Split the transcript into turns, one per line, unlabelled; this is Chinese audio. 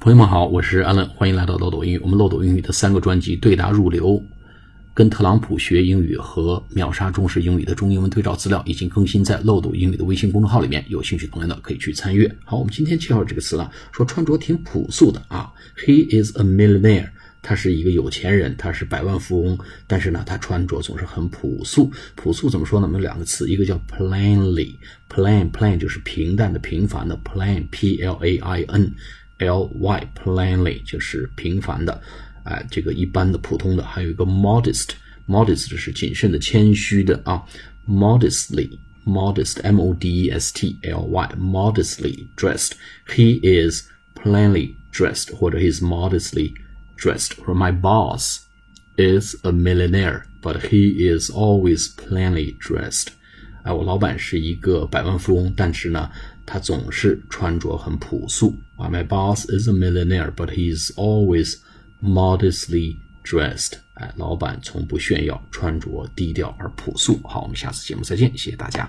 朋友们好，我是安乐，欢迎来到漏斗英语。我们漏斗英语的三个专辑《对答入流》、跟特朗普学英语和秒杀中式英语的中英文对照资料已经更新在漏斗英语的微信公众号里面，有兴趣的朋友呢可以去参阅。好，我们今天介绍这个词了，说穿着挺朴素的啊。He is a millionaire，他是一个有钱人，他是百万富翁，但是呢，他穿着总是很朴素。朴素怎么说呢？我们有两个词，一个叫 plainly，plain，plain 就是平淡的、平凡的，plain，p l a i n。L Y plainly 就是平凡的，哎，这个一般的、普通的。还有一个 modest，modest 是谨慎的、谦虚的啊。modestly，modest M O D E S T L Y，modestly dressed。He is plainly dressed，或者 he is modestly dressed。或者 My boss is a millionaire，but he is always plainly dressed。哎，我老板是一个百万富翁，但是呢， 他总是穿着很朴素。啊，My boss is a millionaire, but he's always modestly dressed。哎，老板从不炫耀，穿着低调而朴素。好，我们下次节目再见，谢谢大家。